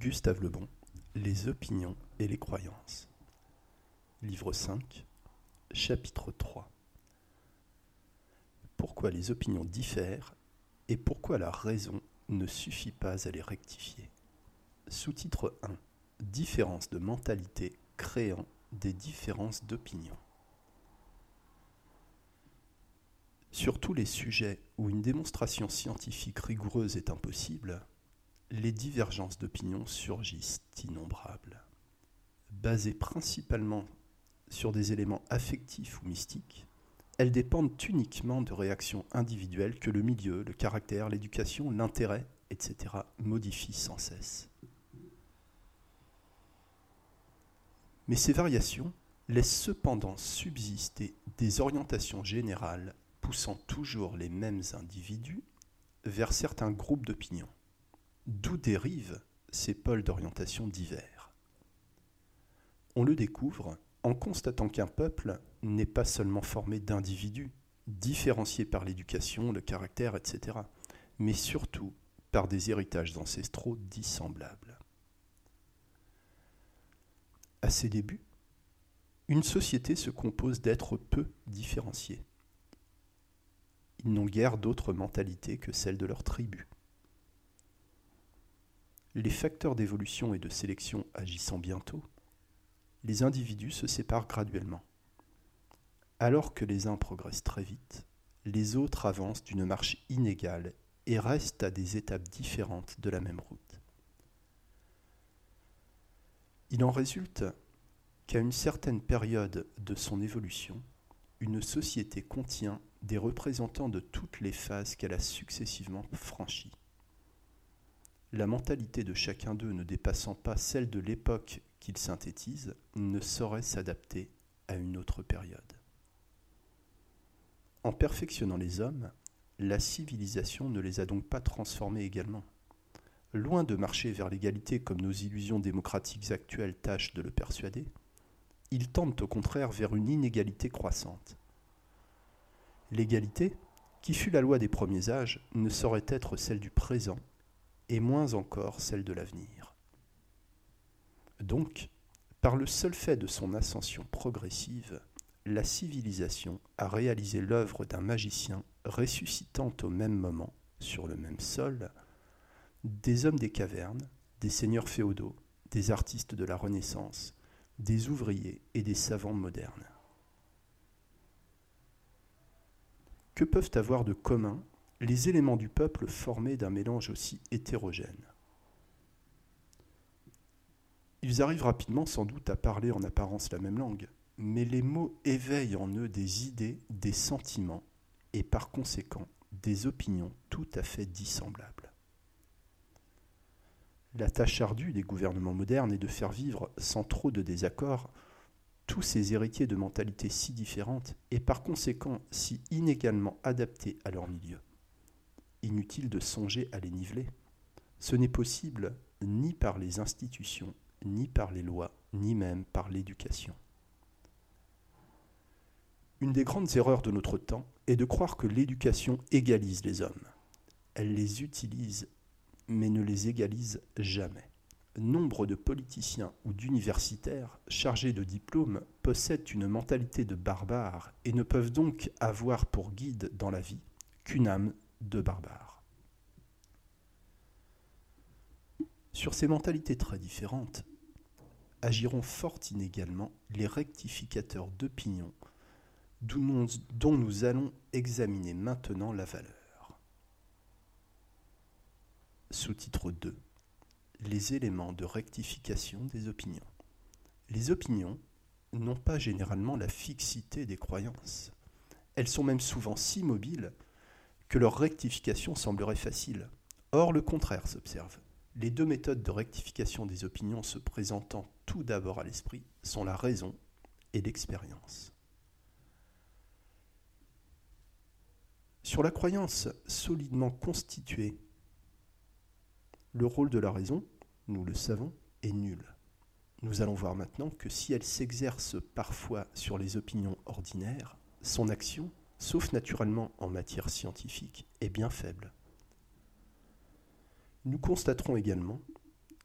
Gustave Lebon, Les opinions et les croyances. Livre 5, chapitre 3. Pourquoi les opinions diffèrent et pourquoi la raison ne suffit pas à les rectifier? Sous-titre 1. Différence de mentalité créant des différences d'opinion. Sur tous les sujets où une démonstration scientifique rigoureuse est impossible, les divergences d'opinion surgissent innombrables. Basées principalement sur des éléments affectifs ou mystiques, elles dépendent uniquement de réactions individuelles que le milieu, le caractère, l'éducation, l'intérêt, etc. modifient sans cesse. Mais ces variations laissent cependant subsister des orientations générales poussant toujours les mêmes individus vers certains groupes d'opinion, d'où dérivent ces pôles d'orientation divers? On le découvre en constatant qu'un peuple n'est pas seulement formé d'individus, différenciés par l'éducation, le caractère, etc., mais surtout par des héritages ancestraux dissemblables. À ses débuts, une société se compose d'êtres peu différenciés. Ils n'ont guère d'autre mentalité que celle de leur tribu. Les facteurs d'évolution et de sélection agissant bientôt, les individus se séparent graduellement. Alors que les uns progressent très vite, les autres avancent d'une marche inégale et restent à des étapes différentes de la même route. Il en résulte qu'à une certaine période de son évolution, une société contient des représentants de toutes les phases qu'elle a successivement franchies. La mentalité de chacun d'eux ne dépassant pas celle de l'époque qu'il synthétise, ne saurait s'adapter à une autre période. En perfectionnant les hommes, la civilisation ne les a donc pas transformés également. Loin de marcher vers l'égalité comme nos illusions démocratiques actuelles tâchent de le persuader, ils tendent au contraire vers une inégalité croissante. L'égalité, qui fut la loi des premiers âges, ne saurait être celle du présent, et moins encore celle de l'avenir. Donc, par le seul fait de son ascension progressive, la civilisation a réalisé l'œuvre d'un magicien ressuscitant au même moment, sur le même sol, des hommes des cavernes, des seigneurs féodaux, des artistes de la Renaissance, des ouvriers et des savants modernes. Que peuvent avoir de commun les éléments du peuple formés d'un mélange aussi hétérogène Ils arrivent rapidement sans doute à parler en apparence la même langue, mais les mots éveillent en eux des idées, des sentiments, et par conséquent des opinions tout à fait dissemblables. La tâche ardue des gouvernements modernes est de faire vivre, sans trop de désaccords, tous ces héritiers de mentalités si différentes et par conséquent si inégalement adaptés à leur milieu. Inutile de songer à les niveler. Ce n'est possible ni par les institutions, ni par les lois, ni même par l'éducation. Une des grandes erreurs de notre temps est de croire que l'éducation égalise les hommes. Elle les utilise, mais ne les égalise jamais. Nombre de politiciens ou d'universitaires chargés de diplômes possèdent une mentalité de barbare et ne peuvent donc avoir pour guide dans la vie qu'une âme de barbare. Sur ces mentalités très différentes, agiront fort inégalement les rectificateurs d'opinion dont nous allons examiner maintenant la valeur. Sous-titre 2. Les éléments de rectification des opinions. Les opinions n'ont pas généralement la fixité des croyances. Elles sont même souvent si mobiles que leur rectification semblerait facile. Or, le contraire s'observe. Les deux méthodes de rectification des opinions se présentant tout d'abord à l'esprit sont la raison et l'expérience. Sur la croyance solidement constituée, le rôle de la raison, nous le savons, est nul. Nous allons voir maintenant que si elle s'exerce parfois sur les opinions ordinaires, son action, sauf naturellement en matière scientifique, est bien faible. Nous constaterons également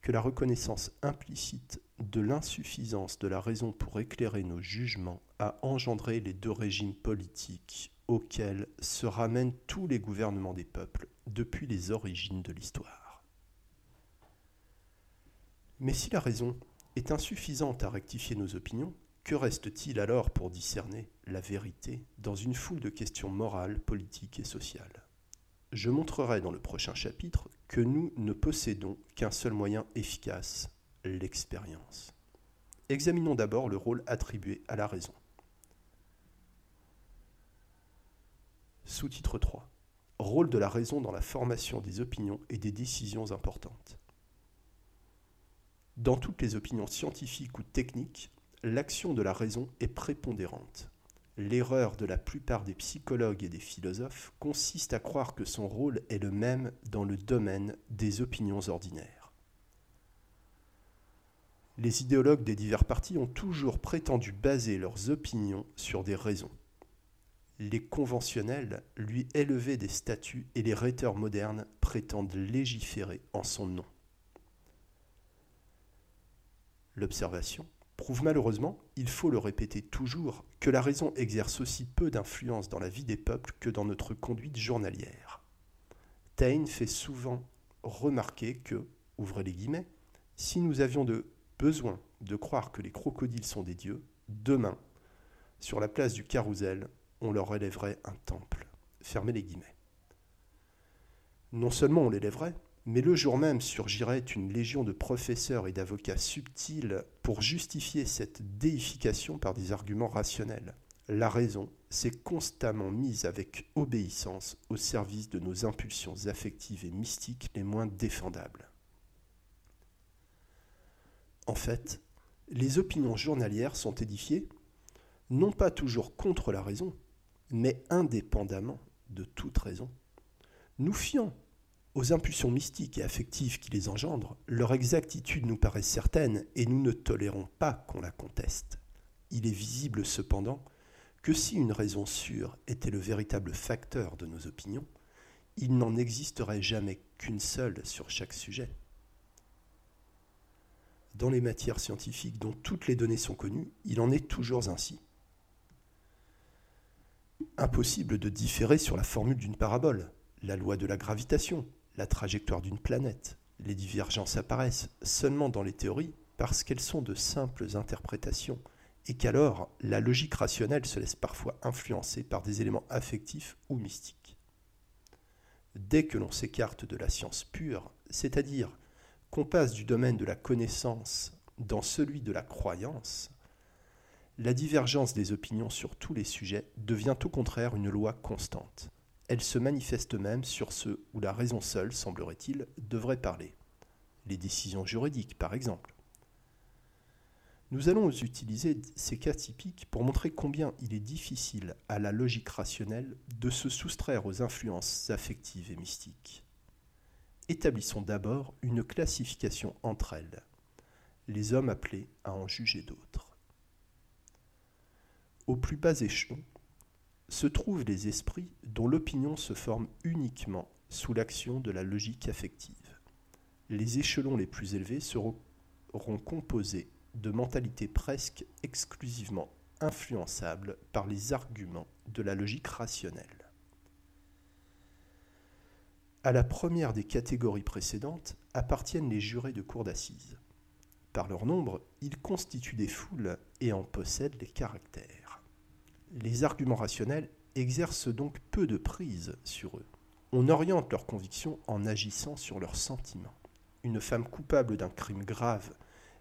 que la reconnaissance implicite de l'insuffisance de la raison pour éclairer nos jugements a engendré les deux régimes politiques auxquels se ramènent tous les gouvernements des peuples depuis les origines de l'histoire. Mais si la raison est insuffisante à rectifier nos opinions, que reste-t-il alors pour discerner la vérité dans une foule de questions morales, politiques et sociales? Je montrerai dans le prochain chapitre que nous ne possédons qu'un seul moyen efficace, l'expérience. Examinons d'abord le rôle attribué à la raison. Sous-titre 3. Rôle de la raison dans la formation des opinions et des décisions importantes. Dans toutes les opinions scientifiques ou techniques, l'action de la raison est prépondérante. L'erreur de la plupart des psychologues et des philosophes consiste à croire que son rôle est le même dans le domaine des opinions ordinaires. Les idéologues des divers partis ont toujours prétendu baser leurs opinions sur des raisons. Les conventionnels lui élevaient des statuts et les rhéteurs modernes prétendent légiférer en son nom. L'observation, prouve malheureusement, il faut le répéter toujours, que la raison exerce aussi peu d'influence dans la vie des peuples que dans notre conduite journalière. Taine fait souvent remarquer que, ouvrez les guillemets, si nous avions de besoin de croire que les crocodiles sont des dieux, demain, sur la place du Carrousel, on leur élèverait un temple. Fermez les guillemets. Non seulement on l'élèverait, mais le jour même surgirait une légion de professeurs et d'avocats subtils pour justifier cette déification par des arguments rationnels. La raison s'est constamment mise avec obéissance au service de nos impulsions affectives et mystiques les moins défendables. En fait, les opinions journalières sont édifiées non pas toujours contre la raison, mais indépendamment de toute raison. Nous fions aux impulsions mystiques et affectives qui les engendrent, leur exactitude nous paraît certaine et nous ne tolérons pas qu'on la conteste. Il est visible cependant que si une raison sûre était le véritable facteur de nos opinions, il n'en existerait jamais qu'une seule sur chaque sujet. Dans les matières scientifiques dont toutes les données sont connues, il en est toujours ainsi. Impossible de différer sur la formule d'une parabole, la loi de la gravitation, la trajectoire d'une planète. Les divergences apparaissent seulement dans les théories parce qu'elles sont de simples interprétations et qu'alors la logique rationnelle se laisse parfois influencer par des éléments affectifs ou mystiques. Dès que l'on s'écarte de la science pure, c'est-à-dire qu'on passe du domaine de la connaissance dans celui de la croyance, la divergence des opinions sur tous les sujets devient au contraire une loi constante. Elle se manifeste même sur ce où la raison seule, semblerait-il, devrait parler. Les décisions juridiques, par exemple. Nous allons utiliser ces cas typiques pour montrer combien il est difficile à la logique rationnelle de se soustraire aux influences affectives et mystiques. Établissons d'abord une classification entre elles, les hommes appelés à en juger d'autres. Au plus bas échelon, se trouvent les esprits dont l'opinion se forme uniquement sous l'action de la logique affective. Les échelons les plus élevés seront composés de mentalités presque exclusivement influençables par les arguments de la logique rationnelle. À la première des catégories précédentes appartiennent les jurés de cour d'assises. Par leur nombre, ils constituent des foules et en possèdent les caractères les arguments rationnels exercent donc peu de prise sur eux. On oriente leurs convictions en agissant sur leurs sentiments. Une femme coupable d'un crime grave,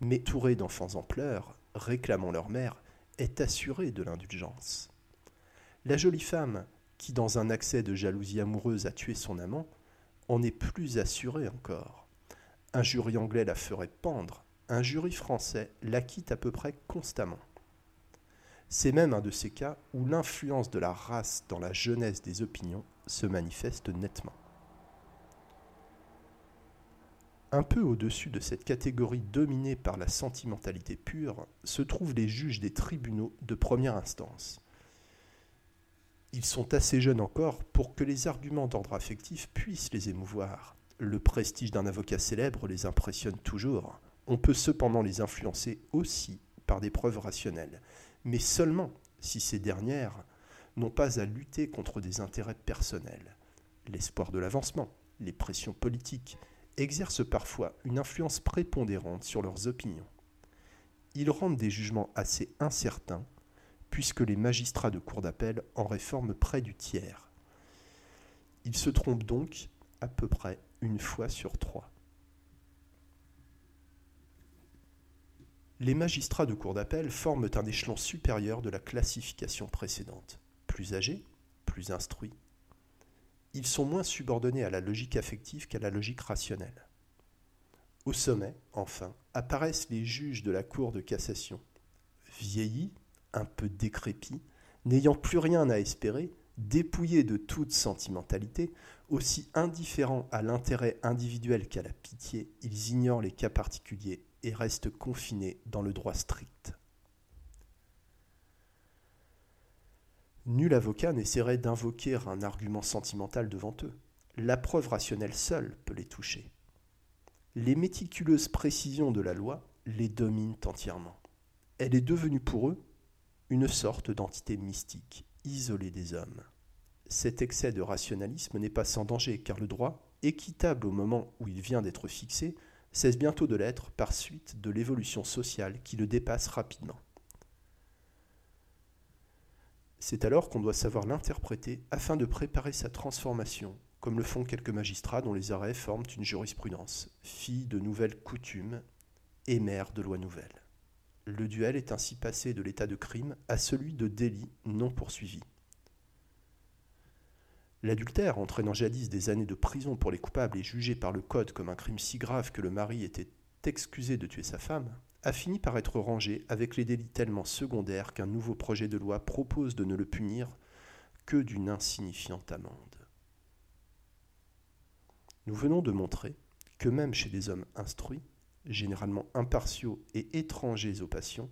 mais tourée d'enfants en pleurs, réclamant leur mère, est assurée de l'indulgence. La jolie femme, qui dans un accès de jalousie amoureuse a tué son amant, en est plus assurée encore. Un jury anglais la ferait pendre, un jury français l'acquitte à peu près constamment. C'est même un de ces cas où l'influence de la race dans la jeunesse des opinions se manifeste nettement. Un peu au-dessus de cette catégorie dominée par la sentimentalité pure se trouvent les juges des tribunaux de première instance. Ils sont assez jeunes encore pour que les arguments d'ordre affectif puissent les émouvoir. Le prestige d'un avocat célèbre les impressionne toujours. On peut cependant les influencer aussi par des preuves rationnelles, mais seulement si ces dernières n'ont pas à lutter contre des intérêts personnels. L'espoir de l'avancement, les pressions politiques, exercent parfois une influence prépondérante sur leurs opinions. Ils rendent des jugements assez incertains, puisque les magistrats de cour d'appel en réforment près du tiers. Ils se trompent donc à peu près une fois sur trois. Les magistrats de cour d'appel forment un échelon supérieur de la classification précédente. Plus âgés, plus instruits, ils sont moins subordonnés à la logique affective qu'à la logique rationnelle. Au sommet, enfin, apparaissent les juges de la Cour de cassation. Vieillis, un peu décrépits, n'ayant plus rien à espérer, dépouillés de toute sentimentalité, aussi indifférents à l'intérêt individuel qu'à la pitié, ils ignorent les cas particuliers et restent confinés dans le droit strict. Nul avocat n'essaierait d'invoquer un argument sentimental devant eux. La preuve rationnelle seule peut les toucher. Les méticuleuses précisions de la loi les dominent entièrement. Elle est devenue pour eux une sorte d'entité mystique, isolée des hommes. Cet excès de rationalisme n'est pas sans danger, car le droit, équitable au moment où il vient d'être fixé, cesse bientôt de l'être par suite de l'évolution sociale qui le dépasse rapidement. C'est alors qu'on doit savoir l'interpréter afin de préparer sa transformation, comme le font quelques magistrats dont les arrêts forment une jurisprudence, fille de nouvelles coutumes et mère de lois nouvelles. Le duel est ainsi passé de l'état de crime à celui de délit non poursuivi. L'adultère, entraînant jadis des années de prison pour les coupables et jugé par le Code comme un crime si grave que le mari était excusé de tuer sa femme, a fini par être rangé avec les délits tellement secondaires qu'un nouveau projet de loi propose de ne le punir que d'une insignifiante amende. Nous venons de montrer que même chez des hommes instruits, généralement impartiaux et étrangers aux passions,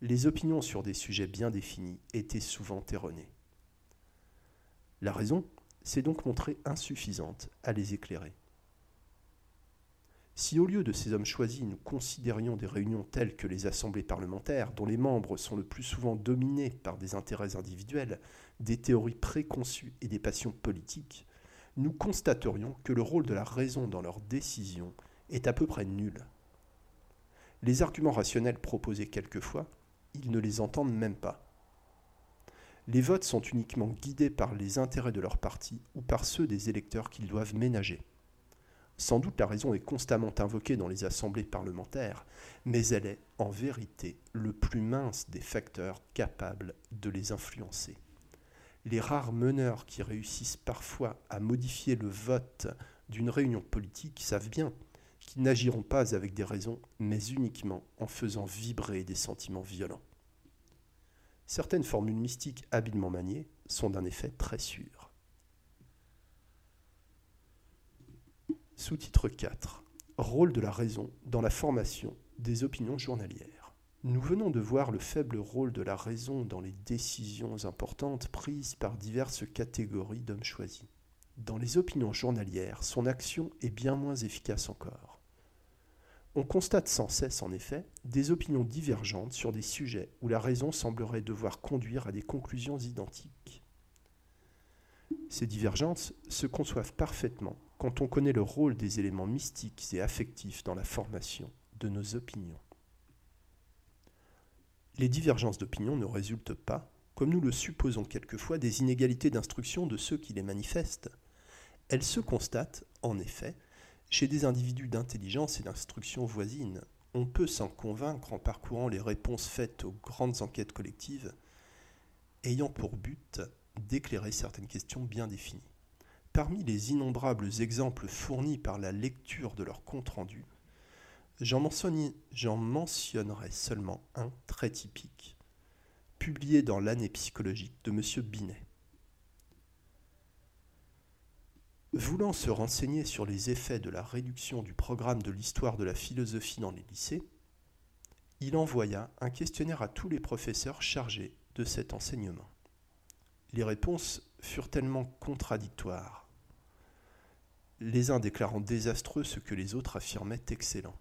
les opinions sur des sujets bien définis étaient souvent erronées. La raison s'est donc montrée insuffisante à les éclairer. Si au lieu de ces hommes choisis, nous considérions des réunions telles que les assemblées parlementaires, dont les membres sont le plus souvent dominés par des intérêts individuels, des théories préconçues et des passions politiques, nous constaterions que le rôle de la raison dans leurs décisions est à peu près nul. Les arguments rationnels proposés quelquefois, ils ne les entendent même pas. Les votes sont uniquement guidés par les intérêts de leur parti ou par ceux des électeurs qu'ils doivent ménager. Sans doute la raison est constamment invoquée dans les assemblées parlementaires, mais elle est en vérité le plus mince des facteurs capables de les influencer. Les rares meneurs qui réussissent parfois à modifier le vote d'une réunion politique savent bien qu'ils n'agiront pas avec des raisons, mais uniquement en faisant vibrer des sentiments violents. Certaines formules mystiques habilement maniées sont d'un effet très sûr. Sous-titre 4. Rôle de la raison dans la formation des opinions journalières. Nous venons de voir le faible rôle de la raison dans les décisions importantes prises par diverses catégories d'hommes choisis. Dans les opinions journalières, son action est bien moins efficace encore. On constate sans cesse, en effet, des opinions divergentes sur des sujets où la raison semblerait devoir conduire à des conclusions identiques. Ces divergences se conçoivent parfaitement quand on connaît le rôle des éléments mystiques et affectifs dans la formation de nos opinions. Les divergences d'opinion ne résultent pas, comme nous le supposons quelquefois, des inégalités d'instruction de ceux qui les manifestent. Elles se constatent, en effet, chez des individus d'intelligence et d'instruction voisine. On peut s'en convaincre en parcourant les réponses faites aux grandes enquêtes collectives, ayant pour but d'éclairer certaines questions bien définies. Parmi les innombrables exemples fournis par la lecture de leurs comptes rendus, j'en mentionnerai seulement un très typique, publié dans l'année psychologique de M. Binet. Voulant se renseigner sur les effets de la réduction du programme de l'histoire de la philosophie dans les lycées, il envoya un questionnaire à tous les professeurs chargés de cet enseignement. Les réponses furent tellement contradictoires les uns déclarant désastreux ce que les autres affirmaient excellent.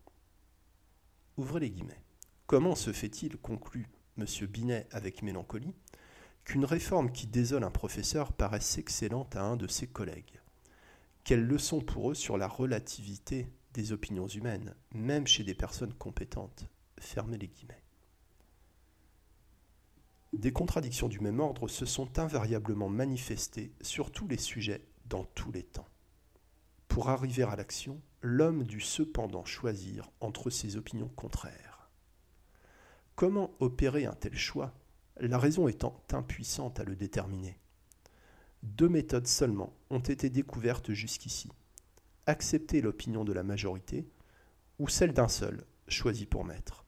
Ouvrez les guillemets. Comment se fait-il, conclut M. Binet avec mélancolie, qu'une réforme qui désole un professeur paraisse excellente à un de ses collègues? Quelle leçon pour eux sur la relativité des opinions humaines, même chez des personnes compétentes Fermez les guillemets. Des contradictions du même ordre se sont invariablement manifestées sur tous les sujets dans tous les temps. Pour arriver à l'action, l'homme dut cependant choisir entre ses opinions contraires. Comment opérer un tel choix, la raison étant impuissante à le déterminer Deux méthodes seulement ont été découvertes jusqu'ici. Accepter l'opinion de la majorité ou celle d'un seul, choisi pour maître.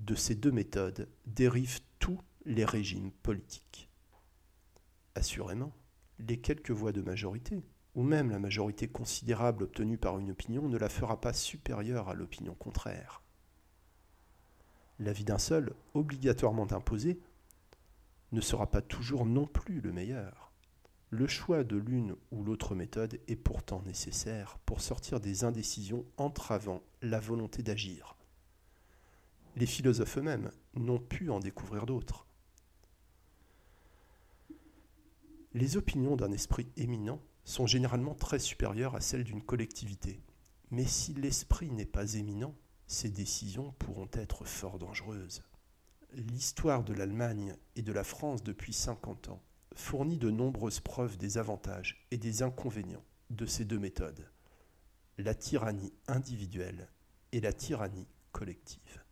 De ces deux méthodes dérivent tous les régimes politiques. Assurément, les quelques voix de majorité, ou même la majorité considérable obtenue par une opinion, ne la fera pas supérieure à l'opinion contraire. L'avis d'un seul, obligatoirement imposé, ne sera pas toujours non plus le meilleur. Le choix de l'une ou l'autre méthode est pourtant nécessaire pour sortir des indécisions entravant la volonté d'agir. Les philosophes eux-mêmes n'ont pu en découvrir d'autres. Les opinions d'un esprit éminent sont généralement très supérieures à celles d'une collectivité. Mais si l'esprit n'est pas éminent, ces décisions pourront être fort dangereuses. L'histoire de l'Allemagne et de la France depuis 50 ans fournit de nombreuses preuves des avantages et des inconvénients de ces deux méthodes, la tyrannie individuelle et la tyrannie collective.